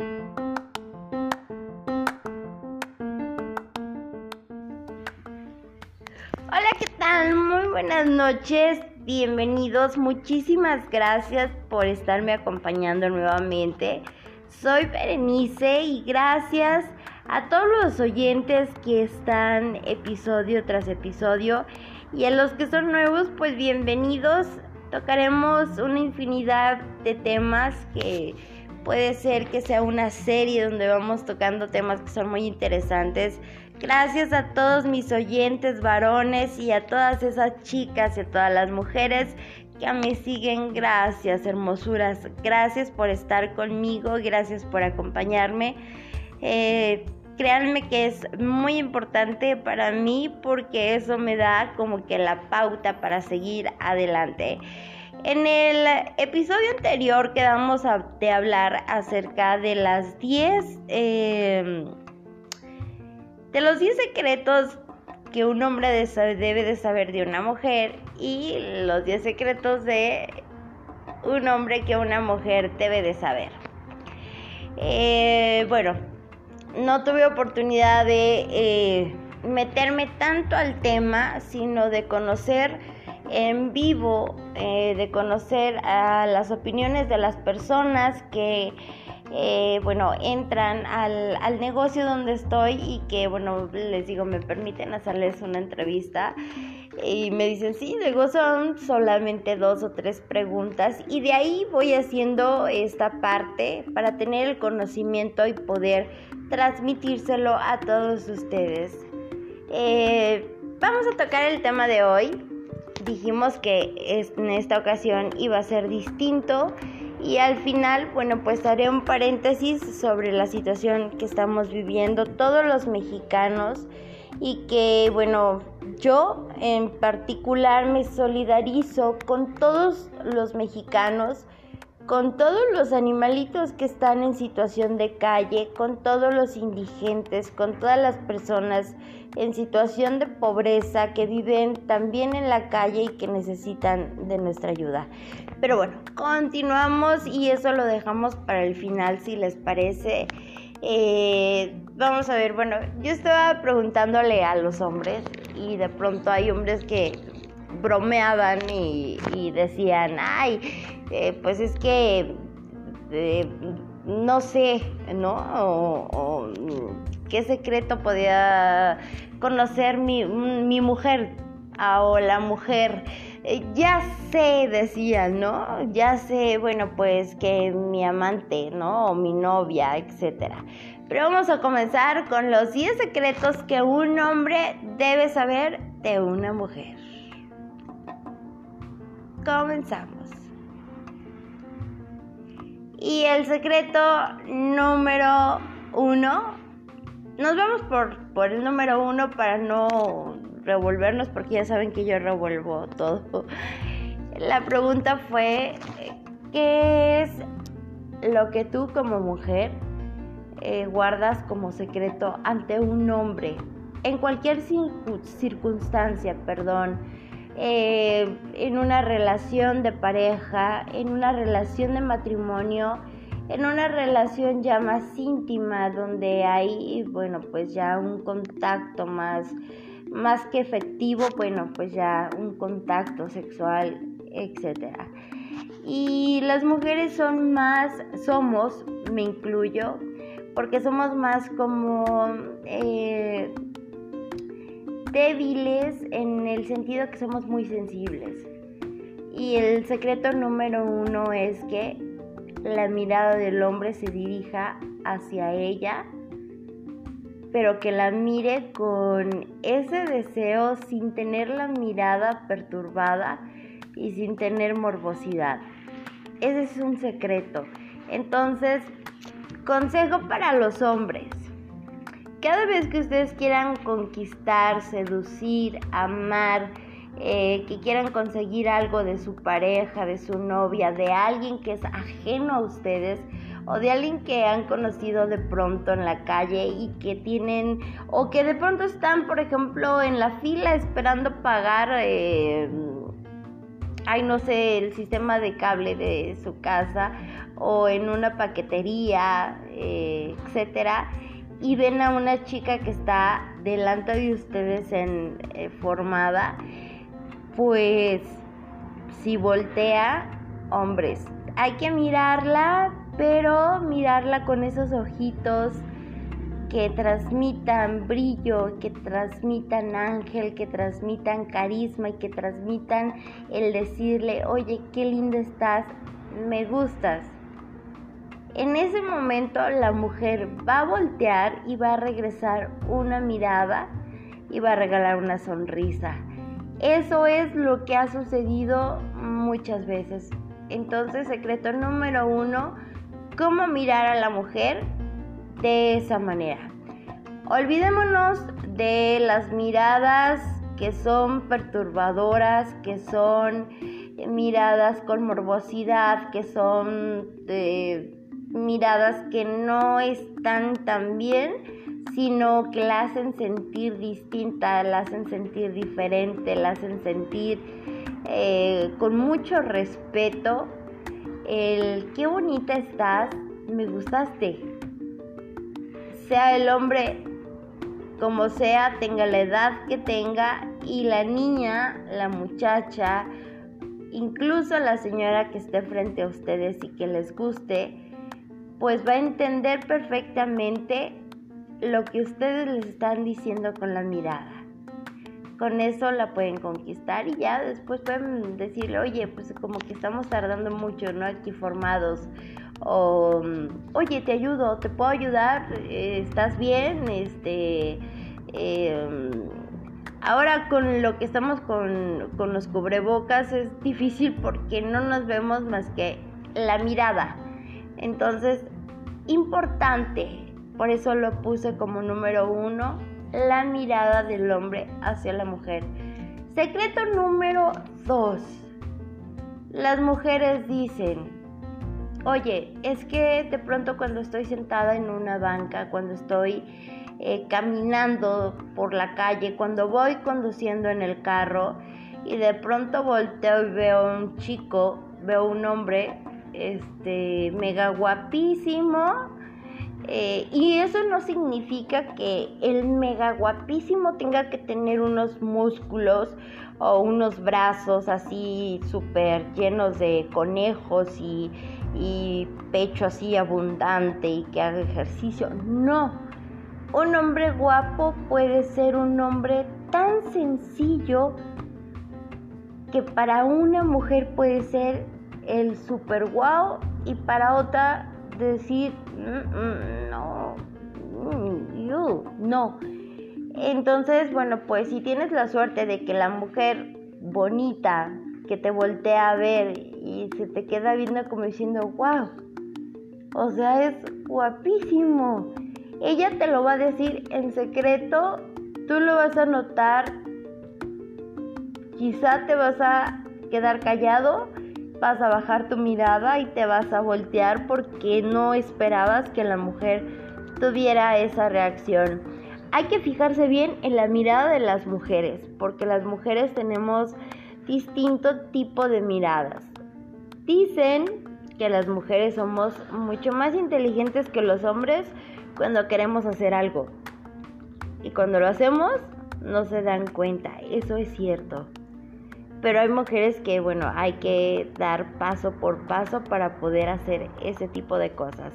Hola, ¿qué tal? Muy buenas noches, bienvenidos, muchísimas gracias por estarme acompañando nuevamente. Soy Berenice y gracias a todos los oyentes que están episodio tras episodio y a los que son nuevos, pues bienvenidos. Tocaremos una infinidad de temas que puede ser que sea una serie donde vamos tocando temas que son muy interesantes. Gracias a todos mis oyentes varones y a todas esas chicas y a todas las mujeres que me siguen. Gracias, hermosuras. Gracias por estar conmigo. Gracias por acompañarme. Eh, créanme que es muy importante para mí porque eso me da como que la pauta para seguir adelante. En el episodio anterior quedamos de hablar acerca de las 10 em, de los 10 secretos que un hombre debe de saber de una mujer y los 10 secretos de un hombre que una mujer debe de saber. Eh, bueno, no tuve oportunidad de eh, meterme tanto al tema, sino de conocer en vivo, eh, de conocer a las opiniones de las personas que, eh, bueno, entran al, al, negocio donde estoy y que, bueno, les digo, me permiten hacerles una entrevista. Y me dicen, sí, luego son solamente dos o tres preguntas y de ahí voy haciendo esta parte para tener el conocimiento y poder transmitírselo a todos ustedes. Eh, vamos a tocar el tema de hoy dijimos que en esta ocasión iba a ser distinto y al final, bueno, pues haré un paréntesis sobre la situación que estamos viviendo todos los mexicanos y que, bueno, yo en particular me solidarizo con todos los mexicanos con todos los animalitos que están en situación de calle, con todos los indigentes, con todas las personas en situación de pobreza que viven también en la calle y que necesitan de nuestra ayuda. Pero bueno, continuamos y eso lo dejamos para el final si les parece. Eh, vamos a ver, bueno, yo estaba preguntándole a los hombres y de pronto hay hombres que bromeaban y, decían, ay, eh, pues es que eh, no sé, ¿no? O, qué secreto podía conocer mi, mi mujer ah, o la mujer. Eh, ya sé, decían, ¿no? Ya sé, bueno, pues que mi amante, ¿no? O mi novia, etcétera. Pero vamos a comenzar con los 10 secretos que un hombre debe saber de una mujer. Comenzamos. Y el secreto número uno, nos vamos por, por el número uno para no revolvernos porque ya saben que yo revuelvo todo. La pregunta fue, ¿qué es lo que tú como mujer eh, guardas como secreto ante un hombre? En cualquier circunstancia, perdón eh, en una relación de pareja, en una relación de matrimonio, en una relación ya más íntima donde hay, bueno, pues ya un contacto más, más que efectivo, bueno, pues ya un contacto sexual, etcétera. Y las mujeres son más, somos, me incluyo, porque somos más como eh, débiles en el sentido que somos muy sensibles. Y el secreto número uno es que la mirada del hombre se dirija hacia ella, pero que la mire con ese deseo sin tener la mirada perturbada y sin tener morbosidad. Ese es un secreto. Entonces, consejo para los hombres cada vez que ustedes quieran conquistar, seducir, amar, eh, que quieran conseguir algo de su pareja, de su novia, de alguien que es ajeno a ustedes o de alguien que han conocido de pronto en la calle y que tienen o que de pronto están, por ejemplo, en la fila esperando pagar, eh, ay no sé, el sistema de cable de su casa o en una paquetería, eh, etcétera, y ven a una chica que está delante de ustedes en eh, formada, pues si voltea, hombres, hay que mirarla, pero mirarla con esos ojitos que transmitan brillo, que transmitan ángel, que transmitan carisma y que transmitan el decirle, oye, qué linda estás, me gustas. En ese momento la mujer va a voltear y va a regresar una mirada y va a regalar una sonrisa. Eso es lo que ha sucedido muchas veces. Entonces, secreto número uno, cómo mirar a la mujer de esa manera. Olvidémonos de las miradas que son perturbadoras, que son miradas con morbosidad, que son eh, miradas que no están tan bien, sino que la hacen sentir distinta, la hacen sentir diferente, la hacen sentir eh, con mucho respeto. El qué bonita estás, me gustaste sea el hombre como sea, tenga la edad que tenga y la niña, la muchacha, incluso la señora que esté frente a ustedes y que les guste, pues va a entender perfectamente lo que ustedes les están diciendo con la mirada. Con eso la pueden conquistar y ya después pueden decirle, oye, pues como que estamos tardando mucho, ¿no? Aquí formados o oye te ayudo te puedo ayudar estás bien este em, ahora con lo que estamos con, con los cubrebocas es difícil porque no nos vemos más que la mirada entonces importante por eso lo puse como número uno la mirada del hombre hacia la mujer. Secreto número dos. Las mujeres dicen oye, es que de pronto cuando estoy sentada en una banca, cuando estoy eh, caminando por la calle, cuando voy conduciendo en el carro y de pronto volteo y veo un chico, veo un hombre, este, mega guapísimo, eh, y eso no significa que el mega guapísimo tenga que tener unos músculos o unos brazos así súper llenos de conejos y, y pecho así abundante y que haga ejercicio. No, un hombre guapo puede ser un hombre tan sencillo que para una mujer puede ser el super guau y para otra decir mm, mm, no, mm, no. Entonces, bueno, pues si tienes la suerte de que la mujer bonita que te voltea a ver y se te queda viendo como diciendo, wow, o sea, es guapísimo. Ella te lo va a decir en secreto, tú lo vas a notar, quizá te vas a quedar callado, vas a bajar tu mirada y te vas a voltear porque no esperabas que la mujer tuviera esa reacción. Hay que fijarse bien en la mirada de las mujeres, porque las mujeres tenemos distinto tipo de miradas. Dicen que las mujeres somos mucho más inteligentes que los hombres cuando queremos hacer algo. Y cuando lo hacemos, no se dan cuenta. Eso es cierto. Pero hay mujeres que, bueno, hay que dar paso por paso para poder hacer ese tipo de cosas.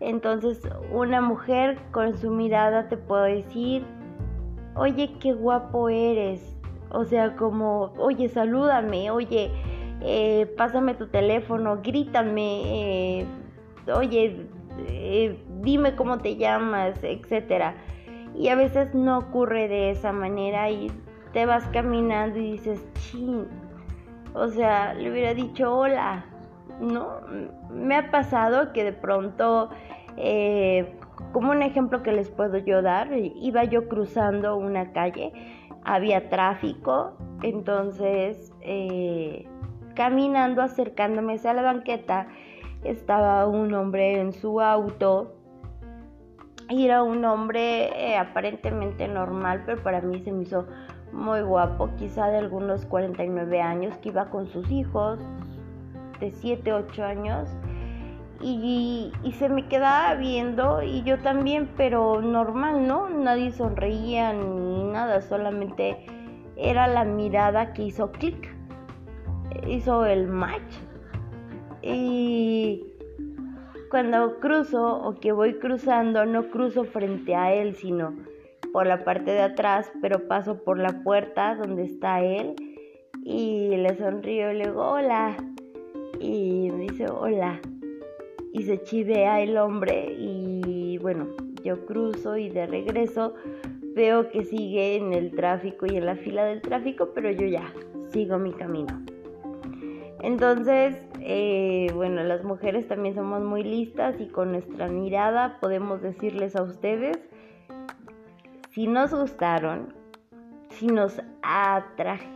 Entonces, una mujer con su mirada te puede decir, oye, qué guapo eres, o sea, como, oye, salúdame, oye, eh, pásame tu teléfono, grítame, eh, oye, eh, dime cómo te llamas, etcétera. Y a veces no ocurre de esa manera y te vas caminando y dices, ching, o sea, le hubiera dicho hola, ¿no? Me ha pasado que de pronto, como un ejemplo que les puedo yo dar, iba yo cruzando una calle había tráfico, entonces eh, caminando, acercándome a la banqueta, estaba un hombre en su auto. Y era un hombre eh, aparentemente normal, pero para mí se me hizo muy guapo, quizá de algunos 49 años, que iba con sus hijos de 7, 8 años y, se me quedaba viendo y yo también, pero normal, ¿no? Nadie sonreía ni nada, solamente era la mirada que hizo clic, hizo el match. Y cuando cruzo o que voy cruzando, no cruzo frente a él, sino por la parte de atrás, pero paso por la puerta donde está él y le sonrío y le digo hola y me dice hola y se chivea el hombre y bueno, yo cruzo y de regreso veo que sigue en el tráfico y en la fila del tráfico, pero yo ya sigo mi camino. Entonces, eh, bueno, las mujeres también somos muy listas y con nuestra mirada podemos decirles a ustedes si nos gustaron, si nos atraje,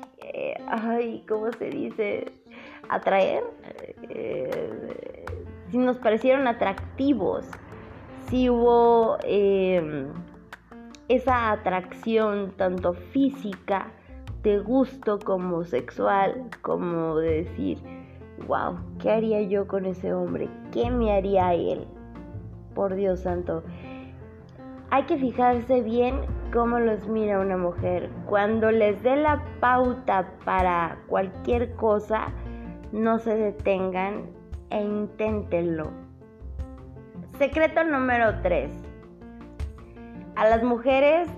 ay, ¿cómo se dice? Atraer. Eh, si nos parecieron atractivos, si hubo em, esa atracción tanto física, de gusto como sexual, como de decir, wow, ¿qué haría yo con ese hombre? ¿Qué me haría él? Por Dios santo. Hay que fijarse bien cómo los mira una mujer. Cuando les dé la pauta para cualquier cosa, no se detengan e inténtenlo. Secreto número 3. A las mujeres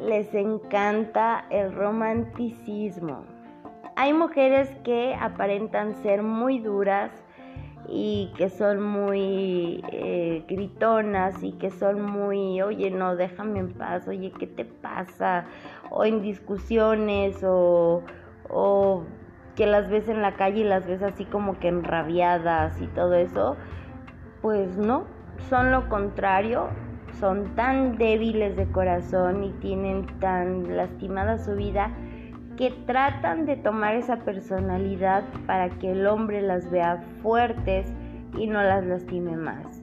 les encanta el romanticismo. Hay mujeres que aparentan ser muy duras y que son muy eh, gritonas y que son muy, oye, no, déjame en paz, oye, ¿qué te pasa? O en discusiones o, o que las ves en la calle y las ves así como que enrabiadas y todo eso, pues no, son lo contrario, son tan débiles de corazón y tienen tan lastimada su vida que tratan de tomar esa personalidad para que el hombre las vea fuertes y no las lastime más.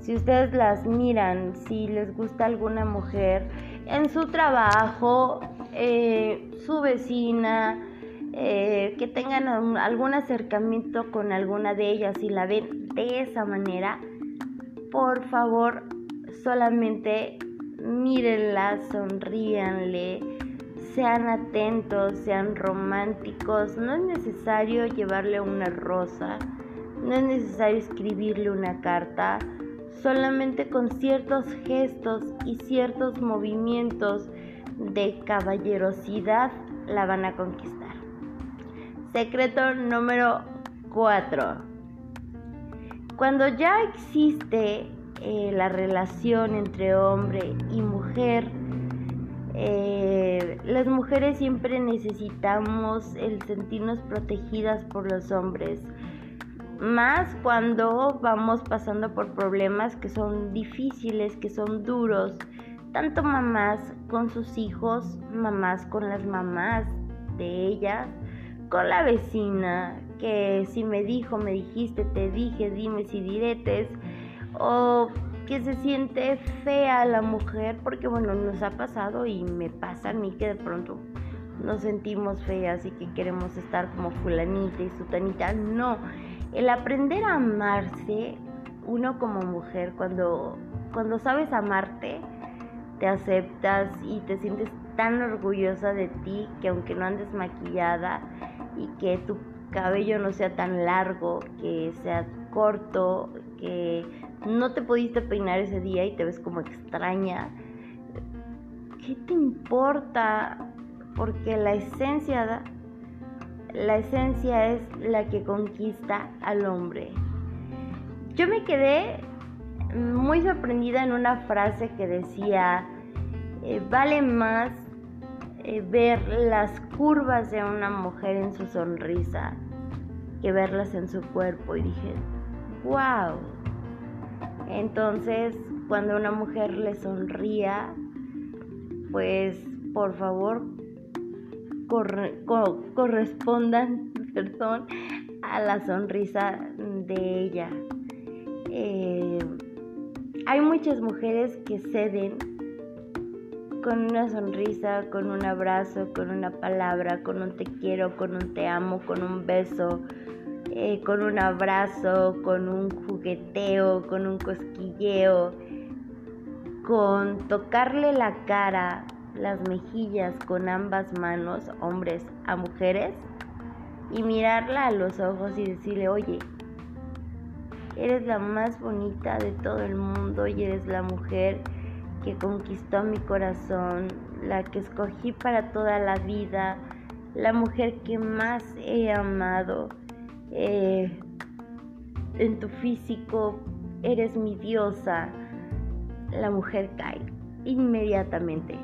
Si ustedes las miran, si les gusta alguna mujer en su trabajo, eh, su vecina, eh, que tengan algún acercamiento con alguna de ellas y la ven de esa manera, por favor, solamente mírenla, sonríanle, sean atentos, sean románticos. No es necesario llevarle una rosa, no es necesario escribirle una carta, solamente con ciertos gestos y ciertos movimientos de caballerosidad la van a conquistar. Secreto número 4. Cuando ya existe eh, la relación entre hombre y mujer, eh, las mujeres siempre necesitamos el sentirnos protegidas por los hombres, más cuando vamos pasando por problemas que son difíciles, que son duros, tanto mamás con sus hijos, mamás con las mamás de ellas, con la vecina, que si me dijo, me dijiste, te dije, dime si diretes, o que se siente fea la mujer, porque bueno, nos ha pasado y me pasa a mí que de pronto nos sentimos feas y que queremos estar como fulanita y sutanita. No, el aprender a amarse, uno como mujer, cuando, cuando sabes amarte, te aceptas y te sientes tan orgullosa de ti que aunque no andes maquillada, y que tu cabello no sea tan largo, que sea corto, que no te pudiste peinar ese día y te ves como extraña. ¿Qué te importa? Porque la esencia la esencia es la que conquista al hombre. Yo me quedé muy sorprendida en una frase que decía, eh, vale más eh, ver las curvas de una mujer en su sonrisa que verlas en su cuerpo y dije, wow. Entonces, cuando una mujer le sonría, pues por favor correspondan perdón, a la sonrisa de ella. Eh, hay muchas mujeres que ceden con una sonrisa, con un abrazo, con una palabra, con un te quiero, con un te amo, con un beso, eh, con un abrazo, con un jugueteo, con un cosquilleo, con tocarle la cara, las mejillas con ambas manos, hombres a mujeres, y mirarla a los ojos y decirle, oye, eres la más bonita de todo el mundo y eres la mujer que conquistó mi corazón, la que escogí para toda la vida, la mujer que más he amado. Eh, en tu físico eres mi diosa. La mujer cae inmediatamente.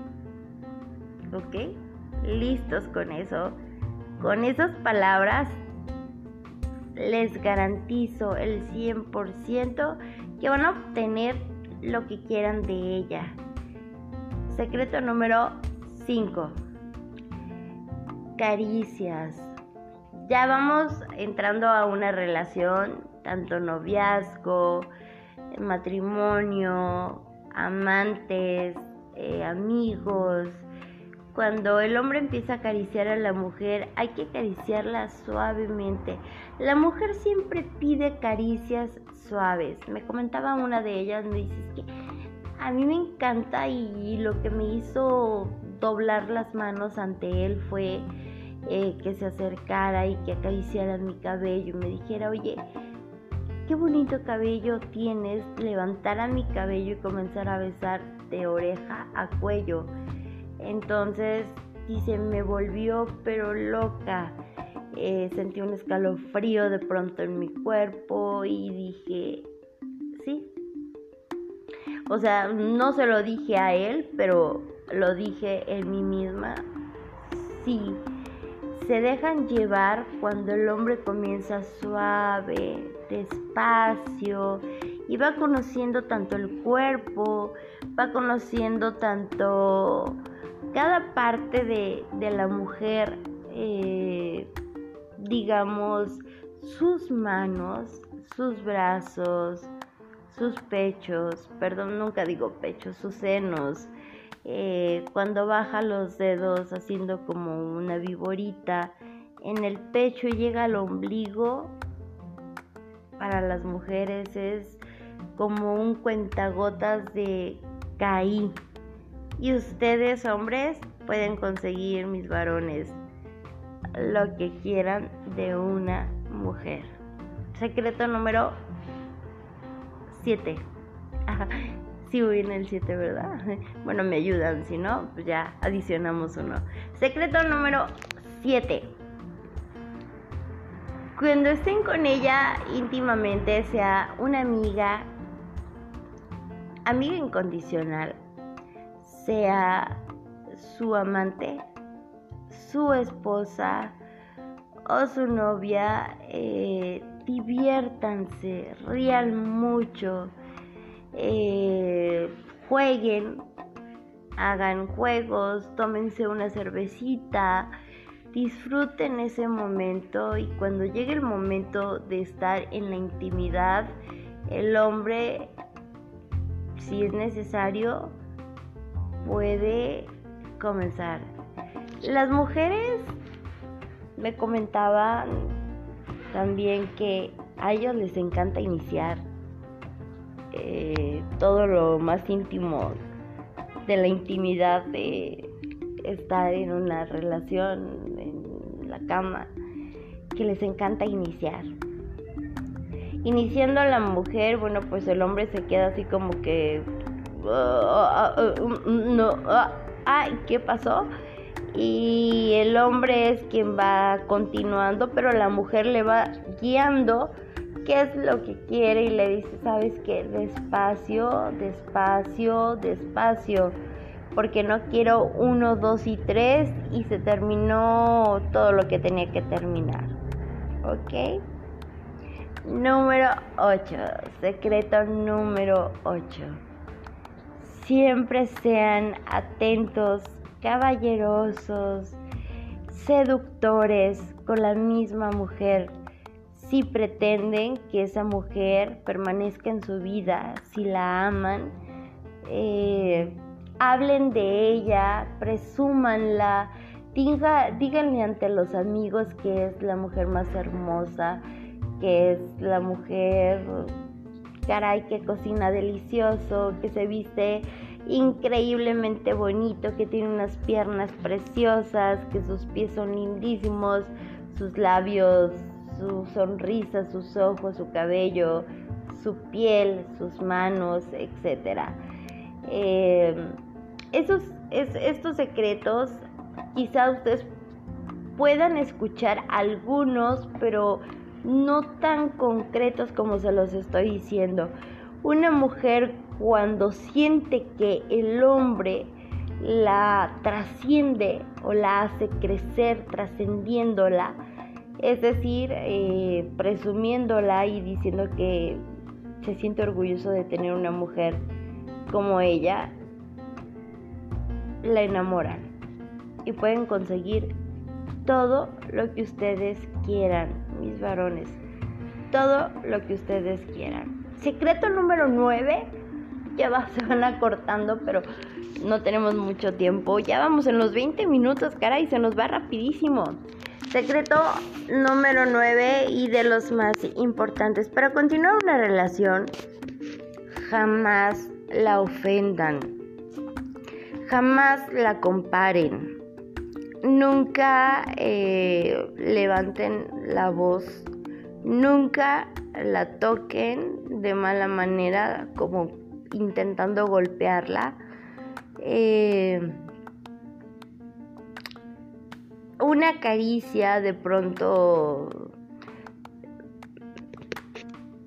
¿Ok? Listos con eso. Con esas palabras les garantizo el 100% que van a obtener lo que quieran de ella. Secreto número 5. Caricias. Ya vamos entrando a una relación, tanto noviazgo, matrimonio, amantes, eh, amigos. Cuando el hombre empieza a acariciar a la mujer, hay que acariciarla suavemente. La mujer siempre pide caricias suaves. Me comentaba una de ellas, me dice que a mí me encanta y lo que me hizo doblar las manos ante él fue eh, que se acercara y que acariciara mi cabello y me dijera, oye, qué bonito cabello tienes, levantara mi cabello y comenzar a besar de oreja a cuello. Entonces, dice, me volvió pero loca. Eh, sentí un escalofrío de pronto en mi cuerpo y dije, sí. O sea, no se lo dije a él, pero lo dije en mí misma. Sí. Se dejan llevar cuando el hombre comienza suave, despacio y va conociendo tanto el cuerpo, va conociendo tanto cada parte de, la mujer. Eh, digamos, sus manos, sus brazos, sus pechos, perdón, nunca digo pechos, sus senos, eh, cuando baja los dedos haciendo como una viborita en el pecho llega al ombligo, para las mujeres es como un cuentagotas de caí. Y ustedes, hombres, pueden conseguir mis varones lo que quieran de una mujer. Secreto número 7. Si voy en el 7, ¿verdad? Bueno, me ayudan, si no, pues ya adicionamos uno. Secreto número 7. Cuando estén con ella íntimamente, sea una amiga, amiga incondicional, sea su amante, su esposa o su novia, eh, diviértanse, rían mucho, eh, jueguen, hagan juegos, tómense una cervecita, disfruten ese momento y cuando llegue el momento de estar en la intimidad, el hombre, si es necesario, puede comenzar. Las mujeres me comentaban también que a ellos les encanta iniciar eh, todo lo más íntimo de la intimidad de estar en una relación en la cama, que les encanta iniciar. Iniciando a la mujer, bueno, pues el hombre se queda así como que, no, ay, ¿qué pasó? y el hombre es quien va continuando, pero la mujer le va guiando qué es lo que quiere y le dice, sabes qué, despacio, despacio, despacio, porque no quiero uno, dos y tres y se terminó todo lo que tenía que terminar. ¿Ok? Número 8, secreto número 8. Siempre sean atentos caballerosos, seductores con la misma mujer. Si pretenden que esa mujer permanezca en su vida, si la aman, eh, hablen de ella, presúmanla, diga, díganle ante los amigos que es la mujer más hermosa, que es la mujer, caray, que cocina delicioso, que se viste increíblemente bonito, que tiene unas piernas preciosas, que sus pies son lindísimos, sus labios, su sonrisa, sus ojos, su cabello, su piel, sus manos, etc. Eh, esos, estos secretos quizá ustedes puedan escuchar algunos, pero no tan concretos como se los estoy diciendo. Una mujer cuando siente que el hombre la trasciende o la hace crecer trascendiéndola, es decir, eh, presumiéndola y diciendo que se siente orgulloso de tener una mujer como ella, la enamoran y pueden conseguir todo lo que ustedes quieran, mis varones, todo lo que ustedes quieran. Secreto número 9, ya va, se van acortando, pero no tenemos mucho tiempo. Ya vamos en los 20 minutos, caray, se nos va rapidísimo. Secreto número 9 y de los más importantes. Para continuar una relación, jamás la ofendan. Jamás la comparen. Nunca eh, levanten la voz. Nunca la toquen de mala manera como intentando golpearla. Eh, una caricia de pronto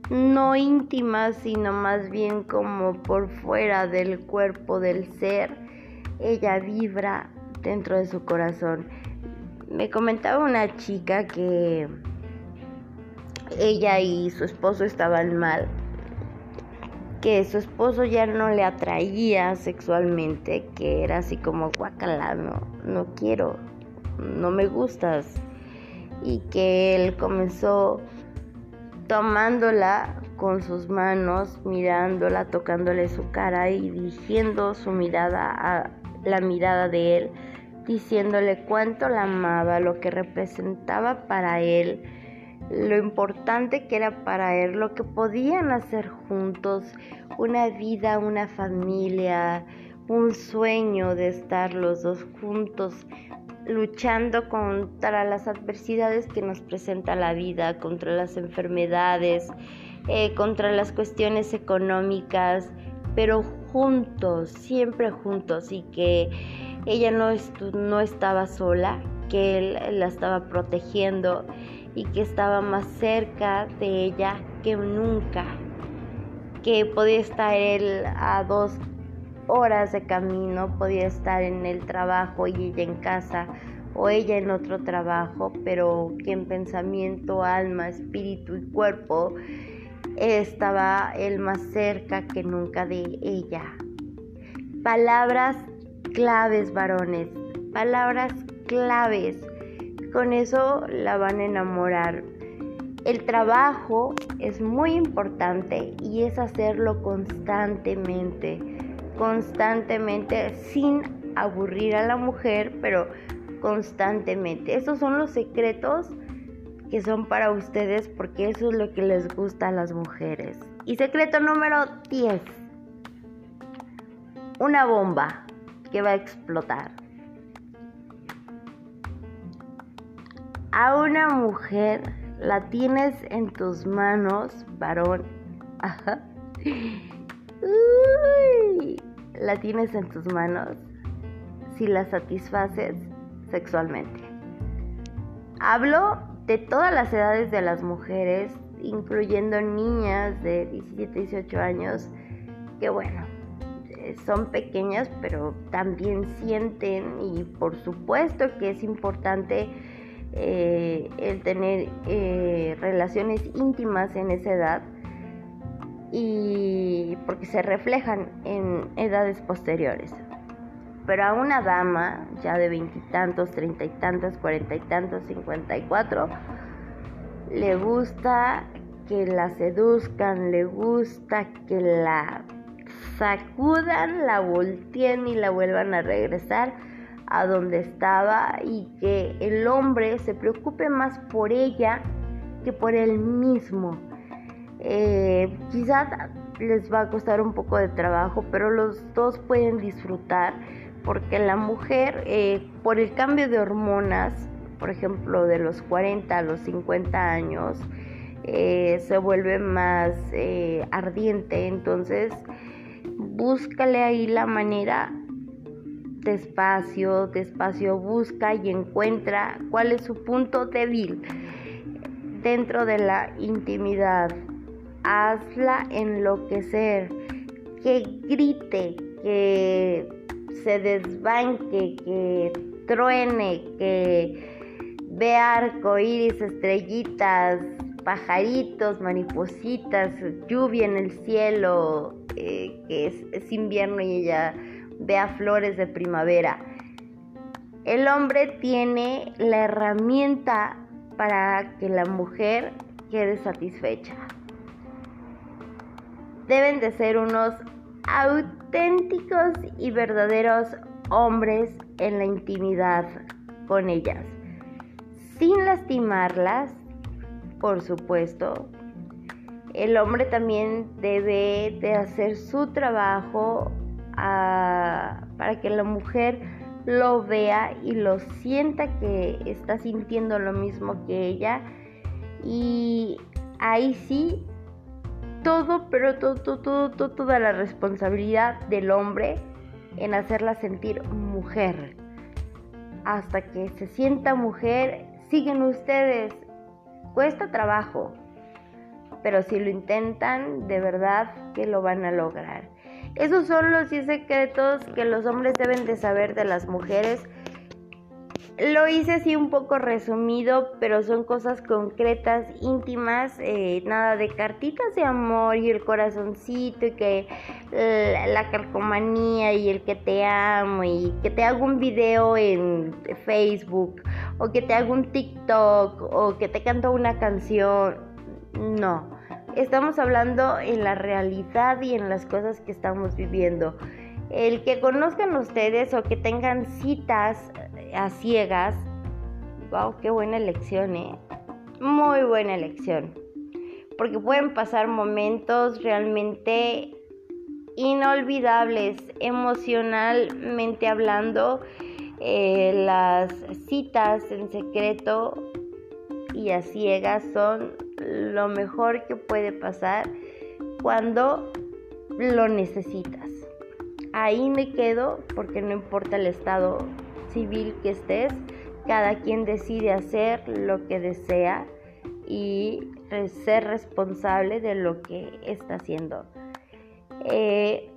no íntima, sino más bien como por fuera del cuerpo del ser, ella vibra dentro de su corazón. Me comentaba una chica que ella y su esposo estaban mal, que su esposo ya no le atraía sexualmente, que era así como guacala, no, no quiero, no me gustas. Y que él comenzó tomándola con sus manos, mirándola, tocándole su cara y dirigiendo su mirada a la mirada de él, diciéndole cuánto la amaba, lo que representaba para él, lo importante que era para él, lo que podían hacer juntos, una vida, una familia, un sueño de estar los dos juntos, luchando contra las adversidades que nos presenta la vida, contra las enfermedades, eh, contra las cuestiones económicas, pero juntos, siempre juntos y que ella no, no estaba sola, que él la estaba protegiendo y que estaba más cerca de ella que nunca, que podía estar él a dos horas de camino, podía estar en el trabajo y ella en casa o ella en otro trabajo, pero que en pensamiento, alma, espíritu y cuerpo estaba él más cerca que nunca de ella. Palabras claves, varones, palabras claves. Con eso la van a enamorar. El trabajo es muy importante y es hacerlo constantemente, constantemente sin aburrir a la mujer, pero constantemente. Esos son los secretos que son para ustedes porque eso es lo que les gusta a las mujeres. Y secreto número 10. Una bomba que va a explotar. A una mujer la tienes en tus manos, varón. la tienes en tus manos si la satisfaces sexualmente. Hablo de todas las edades de las mujeres, incluyendo niñas de 17, 18 años, que bueno, eh, son pequeñas, pero también sienten y por supuesto que es importante eh, el tener eh, relaciones íntimas en esa edad y porque se reflejan en edades posteriores. Pero a una dama ya de veintitantos, treinta y tantos, cuarenta y tantos, cincuenta y cuatro, le gusta que la seduzcan, le gusta que la sacudan, la volteen y la vuelvan a regresar a donde estaba y que el hombre se preocupe más por ella que por él mismo. Eh, quizás les va a costar un poco de trabajo, pero los dos pueden disfrutar porque la mujer, eh, por el cambio de hormonas, por ejemplo, de los 40 a los 50 años, eh, se vuelve más eh, ardiente. Entonces, búscale ahí la manera despacio, despacio busca y encuentra cuál es su punto débil dentro de la intimidad. Hazla enloquecer, que grite, que se desbanque, que truene, que vea arcoíris, estrellitas, pajaritos, maripositas, lluvia en el cielo, eh, que es, invierno y ella vea flores de primavera. El hombre tiene la herramienta para que la mujer quede satisfecha. Deben de ser unos auténticos y verdaderos hombres en la intimidad con ellas, sin lastimarlas, por supuesto. El hombre también debe de hacer su trabajo ah, para que la mujer lo vea y lo sienta que está sintiendo lo mismo que ella. Y ahí sí, todo, pero todo, todo, todo, toda la responsabilidad del hombre en hacerla sentir mujer. Hasta que se sienta mujer, siguen ustedes Cuesta trabajo, pero si lo intentan, de verdad que lo van a lograr. Esos son los 10 secretos que los hombres deben de saber de las mujeres. Lo hice así un poco resumido, pero son cosas concretas, íntimas, eh, nada de cartitas de amor y el corazoncito y que la, la calcomanía y el que te amo y que te hago un video en Facebook o que te hago un TikTok o que te canto una canción. No, estamos hablando en la realidad y en las cosas que estamos viviendo. El que conozcan ustedes o que tengan citas a ciegas, wow, qué buena elección, ¿eh? Muy buena elección. Porque pueden pasar momentos realmente inolvidables, emocionalmente hablando eh, las citas en secreto y a ciegas son lo mejor que puede pasar cuando lo necesitas. Ahí me quedo porque no importa el estado civil que estés, cada quien decide hacer lo que desea y ser responsable de lo que está haciendo. Eh,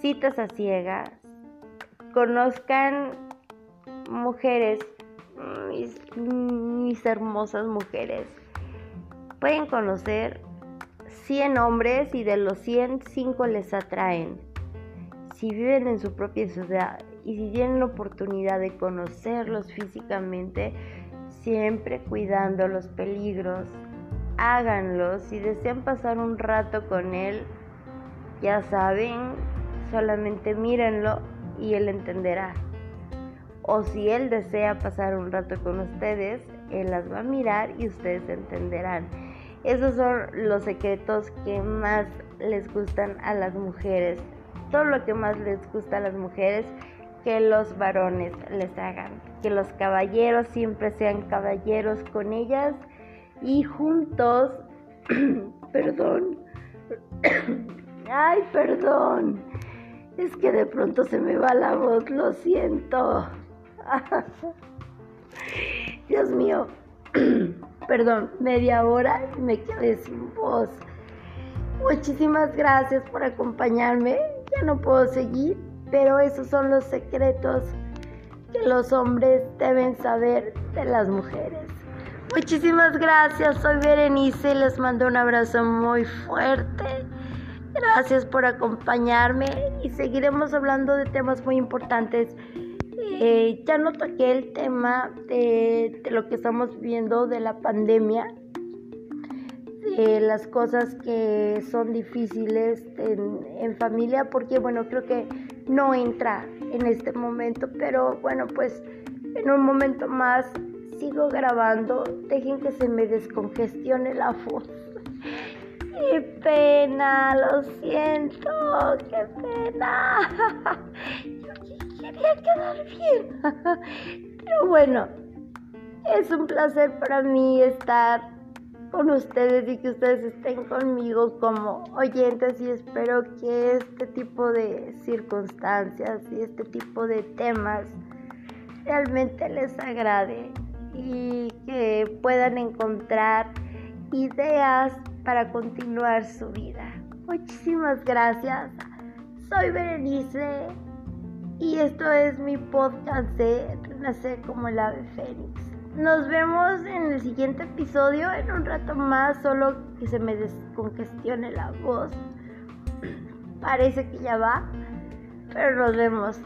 citas a ciegas, conozcan mujeres, mis, hermosas mujeres, pueden conocer 100 hombres y de los 100, 5 les atraen. Si viven en su propia ciudad y si tienen la oportunidad de conocerlos físicamente, siempre cuidando los peligros, háganlo. Si desean pasar un rato con él, ya saben, solamente mírenlo y él entenderá o si él desea pasar un rato con ustedes, él las va a mirar y ustedes entenderán. Esos son los secretos que más les gustan a las mujeres. Todo lo que más les gusta a las mujeres que los varones les hagan. Que los caballeros siempre sean caballeros con ellas y juntos, perdón, ay, perdón, es que de pronto se me va la voz, lo siento. Dios mío, perdón, media hora y me quedé sin voz. Muchísimas gracias por acompañarme. Ya no puedo seguir, pero esos son los secretos que los hombres deben saber de las mujeres. Muchísimas gracias, soy Berenice y les mando un abrazo muy fuerte. Gracias por acompañarme y seguiremos hablando de temas muy importantes eh, ya no toqué el tema de, lo que estamos viendo de la pandemia, de las cosas que son difíciles en, familia, porque bueno, creo que no entra en este momento, pero bueno, pues en un momento más sigo grabando, dejen que se me descongestione la voz. Qué pena, lo siento, qué pena. Yo quería quedar bien. Pero bueno, es un placer para mí estar con ustedes y que ustedes estén conmigo como oyentes y espero que este tipo de circunstancias y este tipo de temas realmente les agrade y que puedan encontrar ideas para continuar su vida. Muchísimas gracias. Soy Berenice y esto es mi podcast de Renacer como el ave fénix. Nos vemos en el siguiente episodio en un rato más, solo que se me descongestione la voz. Parece que ya va, pero nos vemos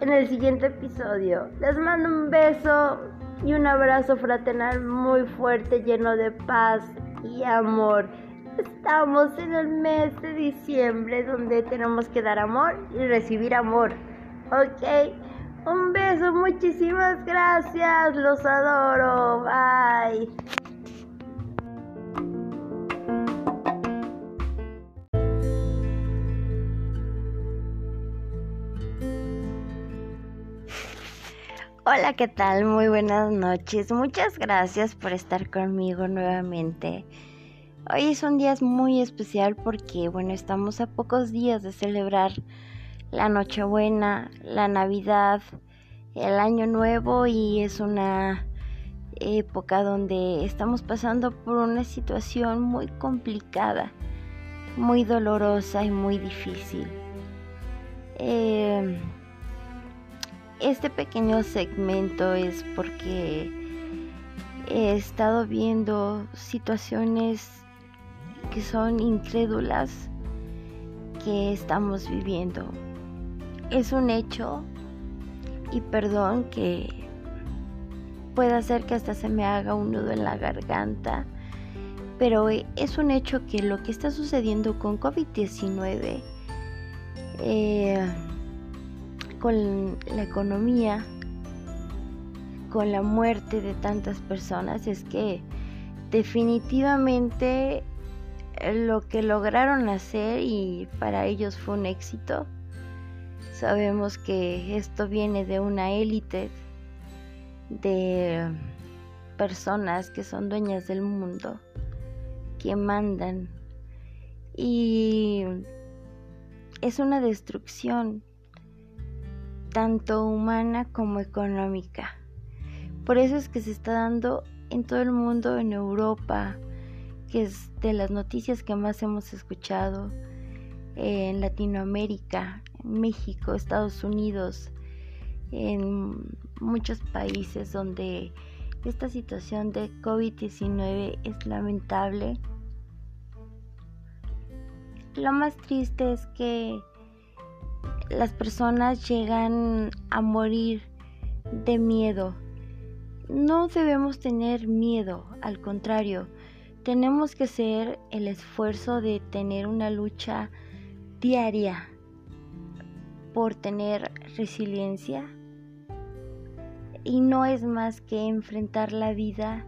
en el siguiente episodio. Les mando un beso y un abrazo fraternal muy fuerte, lleno de paz y amor. Estamos en el mes de diciembre donde tenemos que dar amor y recibir amor. ¿Ok? Un beso, muchísimas gracias, los adoro, bye. Hola, ¿qué tal? Muy buenas noches. Muchas gracias por estar conmigo nuevamente. Hoy es un día muy especial porque, bueno, estamos a pocos días de celebrar la Nochebuena, la Navidad, el Año Nuevo y es una época donde estamos pasando por una situación muy complicada, muy dolorosa y muy difícil. Eh, este pequeño segmento es porque he estado viendo situaciones que son incrédulas que estamos viviendo es un hecho y perdón que pueda ser que hasta se me haga un nudo en la garganta, pero es un hecho que lo que está sucediendo con COVID-19, eh, con la economía, con la muerte de tantas personas, es que definitivamente lo que lograron hacer y para ellos fue un éxito, Sabemos que esto viene de una élite de personas que son dueñas del mundo, que mandan. Y es una destrucción tanto humana como económica. Por eso es que se está dando en todo el mundo, en Europa, que es de las noticias que más hemos escuchado, en Latinoamérica, México, Estados Unidos, en muchos países donde esta situación de COVID-19 es lamentable. Lo más triste es que las personas llegan a morir de miedo. No debemos tener miedo, al contrario, tenemos que hacer el esfuerzo de tener una lucha diaria por tener resiliencia. Y no es más que enfrentar la vida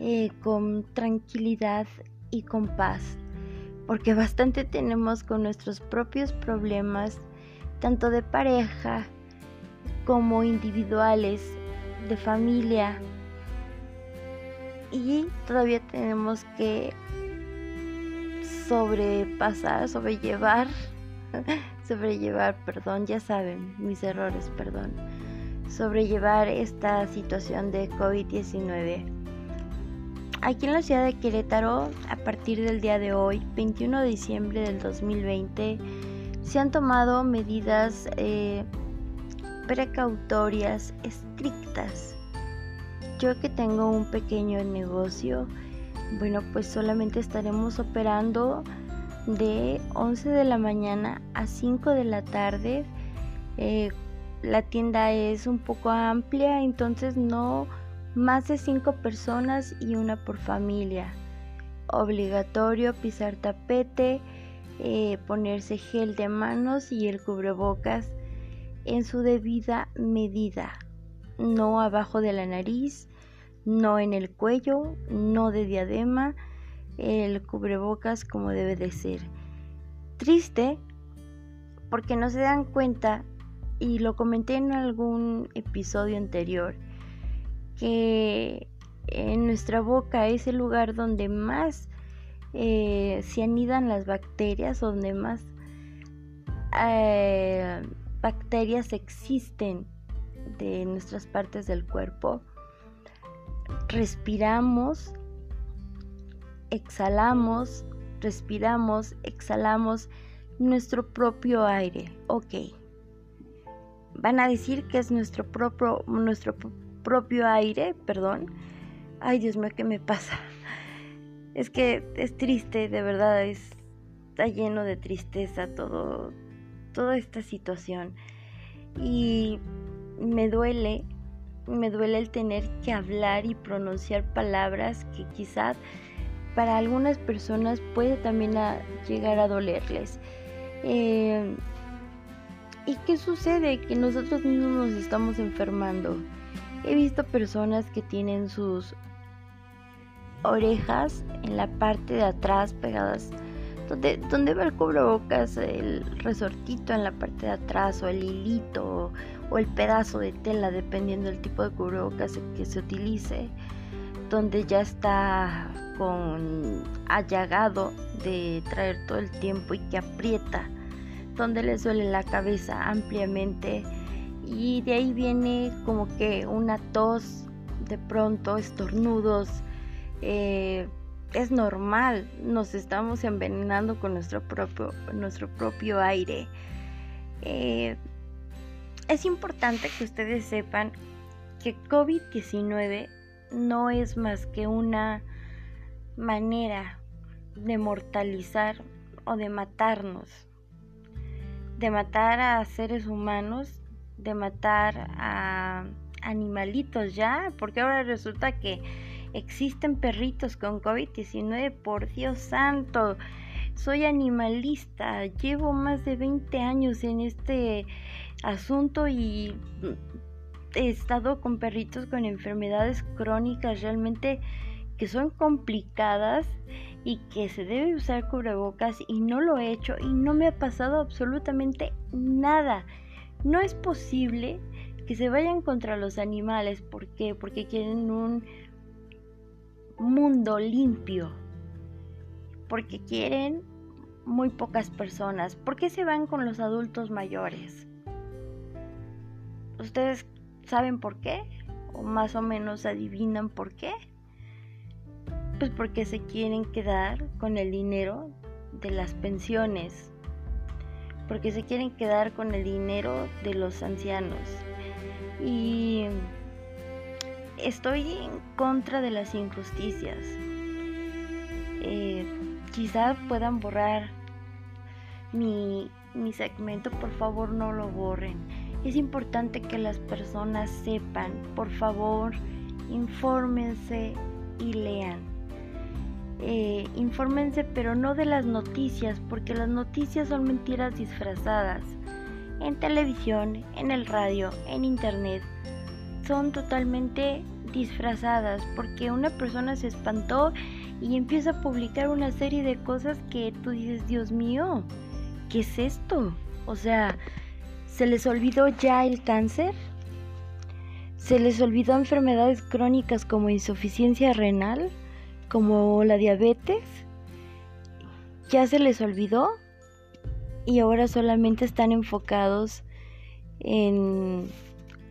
eh, con tranquilidad y con paz, porque bastante tenemos con nuestros propios problemas, tanto de pareja como individuales, de familia, y todavía tenemos que sobrepasar, sobrellevar sobrellevar, perdón, ya saben, mis errores, perdón, sobrellevar esta situación de COVID-19. Aquí en la ciudad de Querétaro, a partir del día de hoy, 21 de diciembre del 2020, se han tomado medidas eh, precautorias estrictas. Yo que tengo un pequeño negocio, bueno, pues solamente estaremos operando de 11 de la mañana a 5 de la tarde. Eh, la tienda es un poco amplia, entonces no más de 5 personas y una por familia. Obligatorio pisar tapete, eh, ponerse gel de manos y el cubrebocas en su debida medida. No abajo de la nariz, no en el cuello, no de diadema, el cubrebocas como debe de ser. Triste porque no se dan cuenta, y lo comenté en algún episodio anterior, que en nuestra boca es el lugar donde más eh, se anidan las bacterias, donde más eh, bacterias existen de nuestras partes del cuerpo. Respiramos, exhalamos, respiramos, exhalamos nuestro propio aire. Ok. Van a decir que es nuestro propio, nuestro propio aire, perdón. Ay, Dios mío, ¿qué me pasa? Es que es triste, de verdad, está lleno de tristeza todo, toda esta situación. Y me duele, me duele el tener que hablar y pronunciar palabras que quizás para algunas personas puede también llegar a dolerles. Eh, ¿Y qué sucede? Que nosotros mismos nos estamos enfermando. He visto personas que tienen sus orejas en la parte de atrás pegadas donde, donde va el cubrebocas, el resortito en la parte de atrás o el hilito o, el pedazo de tela dependiendo del tipo de cubrebocas que se utilice, donde ya está con allagado de traer todo el tiempo y que aprieta, donde le duele la cabeza ampliamente y de ahí viene como que una tos de pronto, estornudos, eh, es normal, nos estamos envenenando con nuestro propio, nuestro propio aire. Eh, es importante que ustedes sepan que COVID-19 no es más que una manera de mortalizar o de matarnos, de matar a seres humanos, de matar a animalitos ya, porque ahora resulta que Existen perritos con COVID-19, por Dios santo. Soy animalista, llevo más de 20 años en este asunto y he estado con perritos con enfermedades crónicas realmente que son complicadas y que se debe usar cubrebocas y no lo he hecho y no me ha pasado absolutamente nada. No es posible que se vayan contra los animales. ¿Por qué? Porque quieren un mundo limpio. Porque quieren muy pocas personas. ¿Por qué se van con los adultos mayores? ¿Ustedes saben por qué? ¿O más o menos adivinan por qué? Pues porque se quieren quedar con el dinero de las pensiones. Porque se quieren quedar con el dinero de los ancianos. Y estoy en contra de las injusticias. Eh, quizá puedan borrar mi, mi segmento, por favor no lo borren. Es importante que las personas sepan, por favor, infórmense y lean. Eh, infórmense, pero no de las noticias, porque las noticias son mentiras disfrazadas. En televisión, en el radio, en internet son totalmente disfrazadas porque una persona se espantó y empieza a publicar una serie de cosas que tú dices, Dios mío, ¿qué es esto? O sea, ¿se les olvidó ya el cáncer? ¿Se les olvidó enfermedades crónicas como insuficiencia renal? ¿Como la diabetes? ¿Ya se les olvidó? Y ahora solamente están enfocados en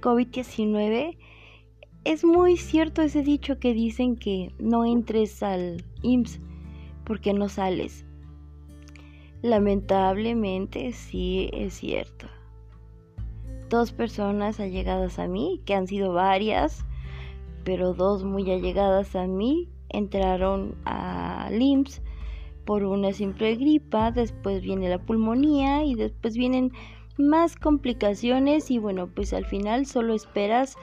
COVID-19, es muy cierto ese dicho que dicen que no entres al IMSS porque no sales. Lamentablemente sí es cierto. Dos personas allegadas a mí, que han sido varias, pero dos muy allegadas a mí, entraron al IMSS por una simple gripa, después viene la pulmonía y después vienen más complicaciones y bueno, pues al final solo esperas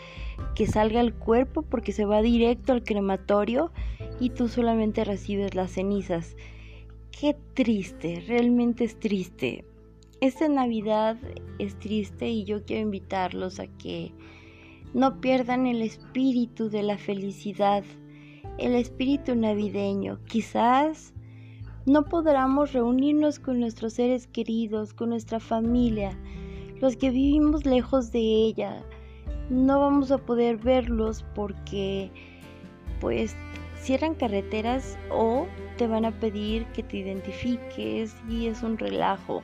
que salga el cuerpo porque se va directo al crematorio y tú solamente recibes las cenizas. Qué triste, realmente es triste. Esta Navidad es triste y yo quiero invitarlos a que No pierdan el espíritu de la felicidad, el espíritu navideño. Quizás no podamos reunirnos con nuestros seres queridos, con nuestra familia, los que vivimos lejos de ella. No vamos a poder verlos porque pues cierran carreteras o te van a pedir que te identifiques y es un relajo.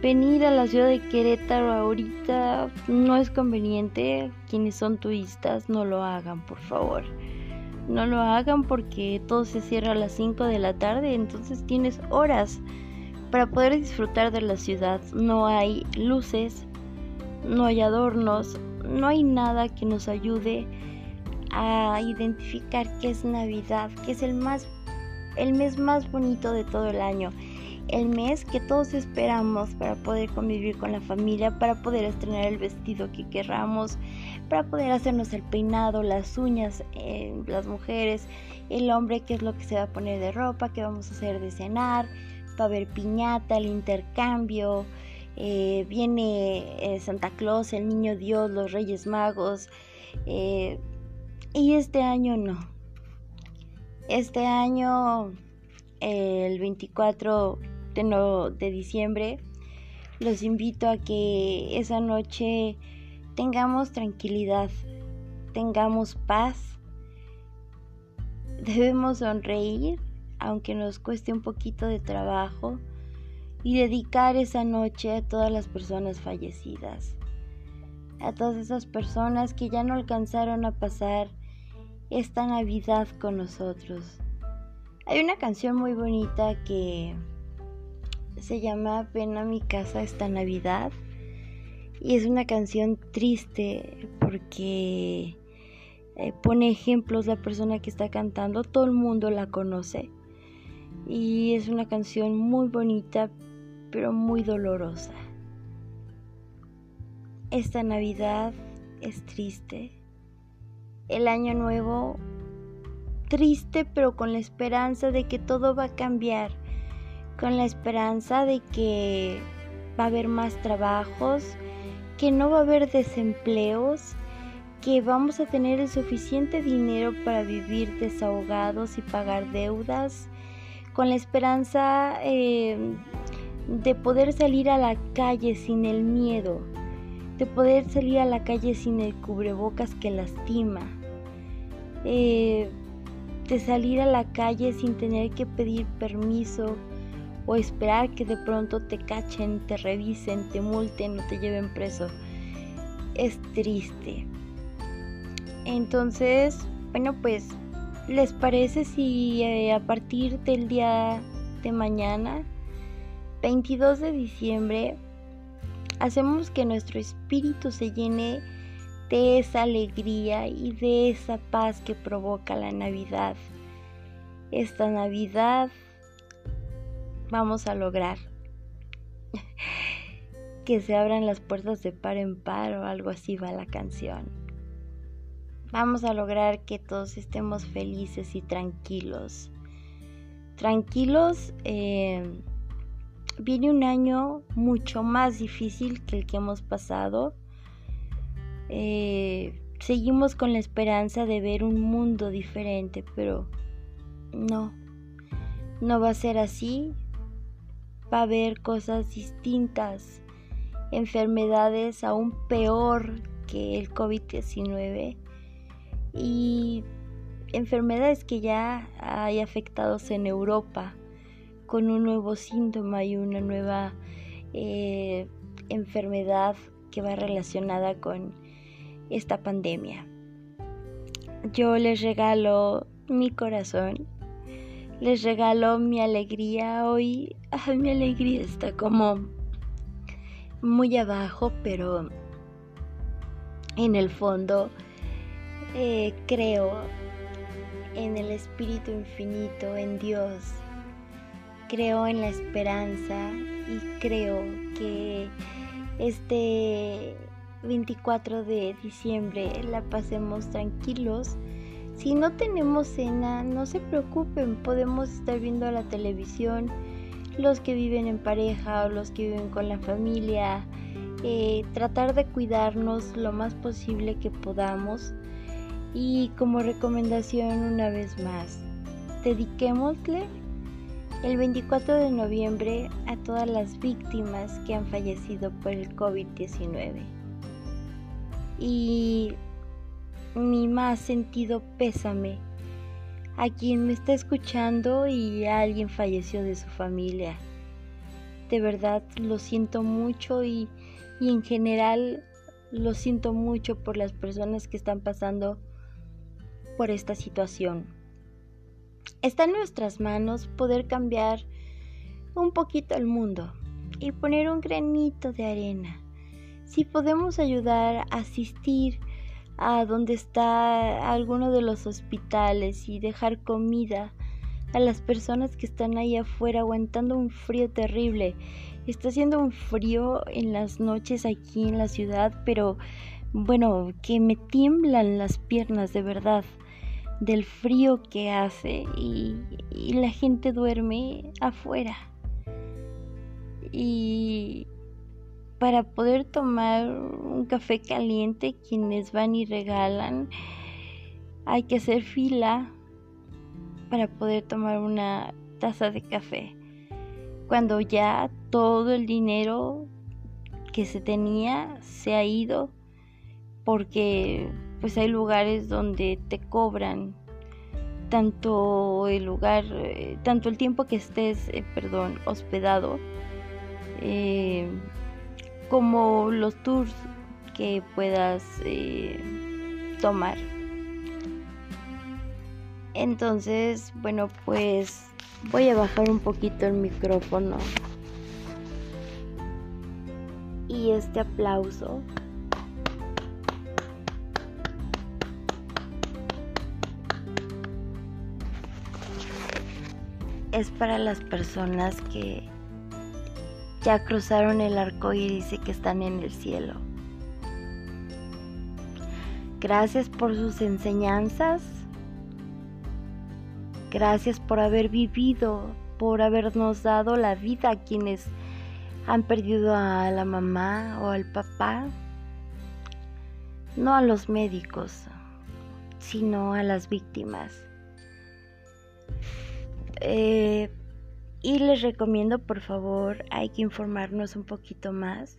Venir a la ciudad de Querétaro ahorita no es conveniente. Quienes son turistas no lo hagan, por favor. No lo hagan porque todo se cierra a las 5 de la tarde, entonces tienes horas para poder disfrutar de la ciudad. No hay luces, no hay adornos, no hay nada que nos ayude a identificar qué es Navidad, que es el más el mes más bonito de todo el año. El mes que todos esperamos para poder convivir con la familia, para poder estrenar el vestido que querramos, para poder hacernos el peinado, las uñas, eh, las mujeres, el hombre, qué es lo que se va a poner de ropa, qué vamos a hacer de cenar, va a haber piñata, el intercambio, eh, viene eh, Santa Claus, el Niño Dios, los Reyes Magos, y este año no. Este año, el 24 de, de diciembre, los invito a que esa noche tengamos tranquilidad, tengamos paz. Debemos sonreír, aunque nos cueste un poquito de trabajo, y dedicar esa noche a todas las personas fallecidas, a todas esas personas que ya no alcanzaron a pasar esta Navidad con nosotros. Hay una canción muy bonita que se llama Ven a mi casa esta Navidad. Y es una canción triste porque eh, pone ejemplos la persona que está cantando, todo el mundo la conoce. Y es una canción muy bonita pero muy dolorosa. Esta Navidad es triste. El año nuevo triste pero con la esperanza de que todo va a cambiar, con la esperanza de que va a haber más trabajos, que no va a haber desempleos, que vamos a tener el suficiente dinero para vivir desahogados y pagar deudas, con la esperanza eh, de poder salir a la calle sin el miedo, de poder salir a la calle sin el cubrebocas que lastima eh, de salir a la calle sin tener que pedir permiso o esperar que de pronto te cachen, te revisen, te multen o te lleven preso. Es triste. Entonces, bueno, pues, ¿les parece si eh, a partir del día de mañana, 22 de diciembre, hacemos que nuestro espíritu se llene de esa alegría y de esa paz que provoca la Navidad. Esta Navidad vamos a lograr que se abran las puertas de par en par o algo así va la canción. Vamos a lograr que todos estemos felices y tranquilos. Tranquilos, eh, viene un año mucho más difícil que el que hemos pasado eh, seguimos con la esperanza de ver un mundo diferente, pero no, no va a ser así. Va a haber cosas distintas, enfermedades aún peor que el COVID-19 y enfermedades que ya hay afectados en Europa con un nuevo síntoma y una nueva eh, enfermedad que va relacionada con esta pandemia. Yo les regalo mi corazón, les regalo mi alegría. Hoy mi alegría está como muy abajo, pero en el fondo eh, creo en el Espíritu Infinito, en Dios. Creo en la esperanza y creo que este 24 de diciembre la pasemos tranquilos. Si no tenemos cena, no se preocupen, podemos estar viendo la televisión, los que viven en pareja o los que viven con la familia, eh, tratar de cuidarnos lo más posible que podamos y como recomendación una vez más, dediquémosle el 24 de noviembre a todas las víctimas que han fallecido por el COVID-19. Y mi más sentido pésame a quien me está escuchando y alguien falleció de su familia. De verdad lo siento mucho y, y en general lo siento mucho por las personas que están pasando por esta situación. Está en nuestras manos poder cambiar un poquito el mundo y poner un granito de arena. Si podemos ayudar a asistir a donde está alguno de los hospitales y dejar comida a las personas que están ahí afuera aguantando un frío terrible. Está haciendo un frío en las noches aquí en la ciudad, pero bueno, que me tiemblan las piernas de verdad del frío que hace y, la gente duerme afuera. Y para poder tomar un café caliente, quienes van y regalan, hay que hacer fila para poder tomar una taza de café. Cuando ya todo el dinero que se tenía se ha ido porque pues hay lugares donde te cobran tanto el lugar, eh, tanto el tiempo que estés, eh, perdón, hospedado, eh, como los tours que puedas tomar. Entonces, bueno, pues voy a bajar un poquito el micrófono. Y este aplauso es para las personas que ya cruzaron el arco iris y que están en el cielo. Gracias por sus enseñanzas. Gracias por haber vivido, por habernos dado la vida a quienes han perdido a la mamá o al papá. No a los médicos, sino a las víctimas. Eh, y les recomiendo, por favor, hay que informarnos un poquito más.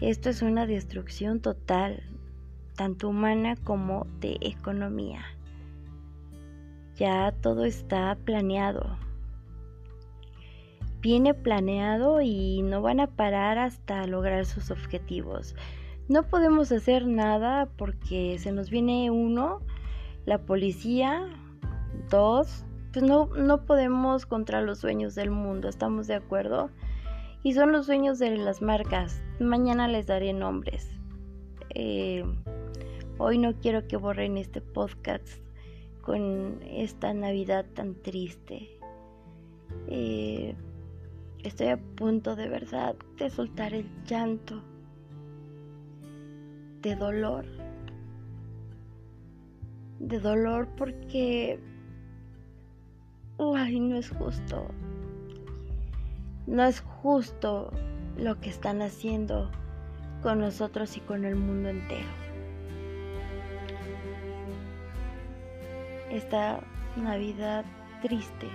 Esto es una destrucción total, tanto humana como de economía. Ya todo está planeado. Viene planeado y no van a parar hasta lograr sus objetivos. No podemos hacer nada porque se nos viene uno, la policía, dos, pues no, no podemos contra los sueños del mundo, ¿estamos de acuerdo? Y son los sueños de las marcas. Mañana les daré nombres. Eh, hoy no quiero que borren este podcast con esta Navidad tan triste. Eh, estoy a punto de verdad de soltar el llanto de dolor. De dolor porque ay, no es justo. No es justo lo que están haciendo con nosotros y con el mundo entero. Esta Navidad triste.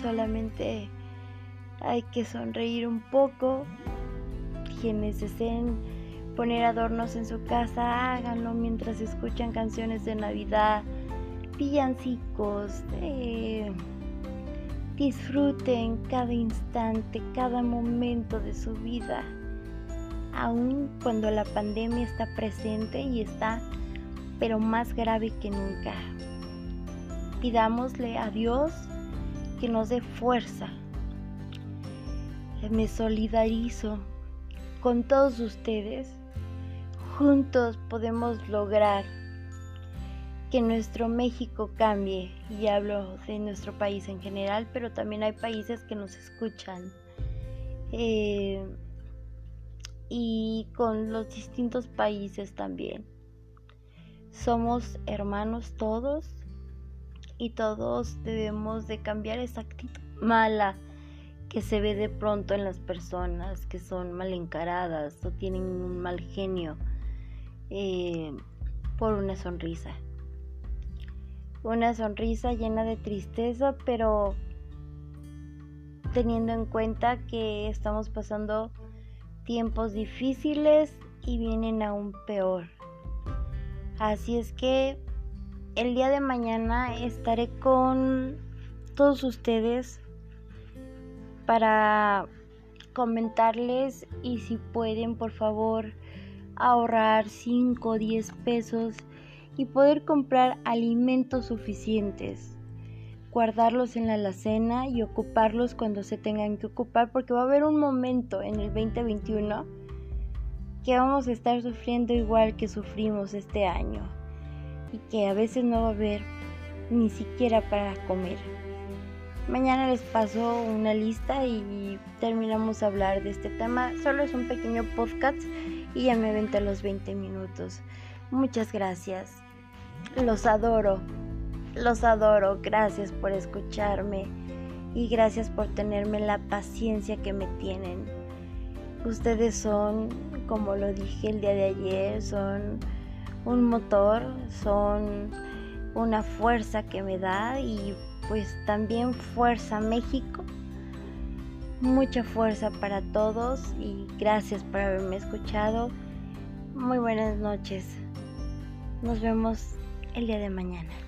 Solamente hay que sonreír un poco. Quienes deseen poner adornos en su casa, háganlo mientras escuchan canciones de Navidad villancicos, eh, disfruten cada instante, cada momento de su vida, aun cuando la pandemia está presente y está, pero más grave que nunca. Pidámosle a Dios que nos dé fuerza. Me solidarizo con todos ustedes. Juntos podemos lograr que nuestro México cambie, y hablo de nuestro país en general, pero también hay países que nos escuchan. Eh, y con los distintos países también. Somos hermanos todos y todos debemos de cambiar esa actitud mala que se ve de pronto en las personas que son mal encaradas o tienen un mal genio eh, por una sonrisa. Una sonrisa llena de tristeza, pero teniendo en cuenta que estamos pasando tiempos difíciles y vienen aún peor. Así es que el día de mañana estaré con todos ustedes para comentarles y si pueden por favor ahorrar 5 o 10 pesos y poder comprar alimentos suficientes, guardarlos en la alacena y ocuparlos cuando se tengan que ocupar porque va a haber un momento en el 2021 que vamos a estar sufriendo igual que sufrimos este año y que a veces no va a haber ni siquiera para comer. Mañana les paso una lista y terminamos a hablar de este tema. Solo es un pequeño podcast y ya me vente los 20 minutos. Muchas gracias. Los adoro. Los adoro. Gracias por escucharme y gracias por tenerme la paciencia que me tienen. Ustedes son, como lo dije el día de ayer, son un motor, son una fuerza que me da y pues también fuerza México. Mucha fuerza para todos y gracias por haberme escuchado. Muy buenas noches. Nos vemos el día de mañana.